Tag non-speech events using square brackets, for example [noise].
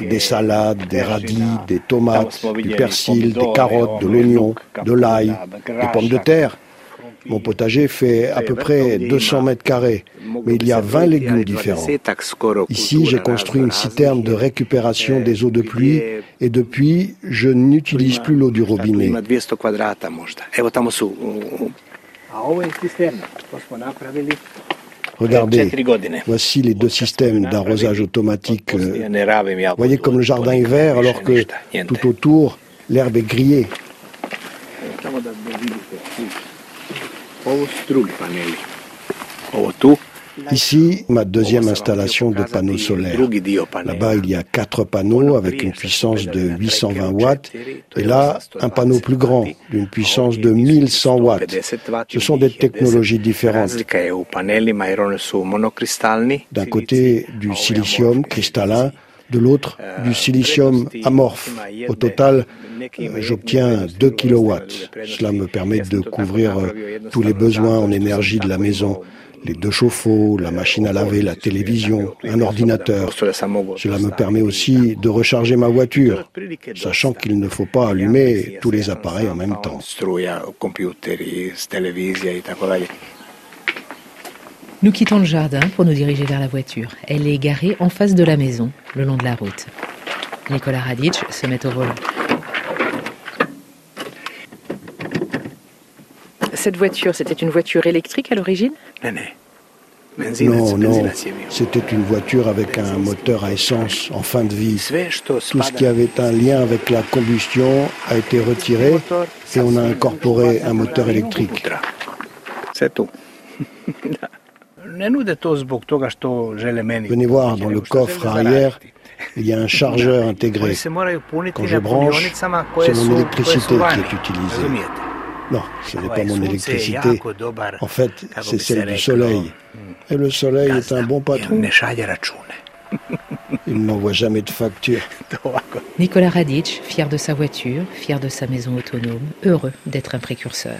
Des salades, des radis, des tomates, du persil, des carottes, de l'oignon, de l'ail, des pommes de terre. Mon potager fait à peu près 200 mètres carrés, mais il y a 20 légumes différents. Ici, j'ai construit une citerne de récupération des eaux de pluie et depuis, je n'utilise plus l'eau du robinet. Regardez, voici les deux systèmes d'arrosage automatique. Voyez comme le jardin est vert alors que tout autour, l'herbe est grillée. Ici, ma deuxième installation de panneaux solaires. Là-bas, il y a quatre panneaux avec une puissance de 820 watts. Et là, un panneau plus grand, d'une puissance de 1100 watts. Ce sont des technologies différentes. D'un côté, du silicium cristallin, de l'autre, du silicium amorphe. Au total, j'obtiens 2 kilowatts. Cela me permet de couvrir tous les besoins en énergie de la maison les deux chauffe-eau, la machine à laver, la télévision, un ordinateur. Cela me permet aussi de recharger ma voiture, sachant qu'il ne faut pas allumer tous les appareils en même temps. Nous quittons le jardin pour nous diriger vers la voiture. Elle est garée en face de la maison, le long de la route. Nicolas Radic se met au volant. Cette voiture, c'était une voiture électrique à l'origine? Non, non, c'était une voiture avec un moteur à essence en fin de vie. Tout ce qui avait un lien avec la combustion a été retiré et on a incorporé un moteur électrique. C'est tout. Venez voir, dans le coffre arrière, il y a un chargeur intégré. Quand je branche, c'est mon électricité qui est utilisée. Non, ce n'est pas mon électricité. En fait, c'est celle du soleil. Et le soleil est un bon patron. [laughs] Il ne m'envoie jamais de facture. [laughs] Nicolas Radic, fier de sa voiture, fier de sa maison autonome, heureux d'être un précurseur.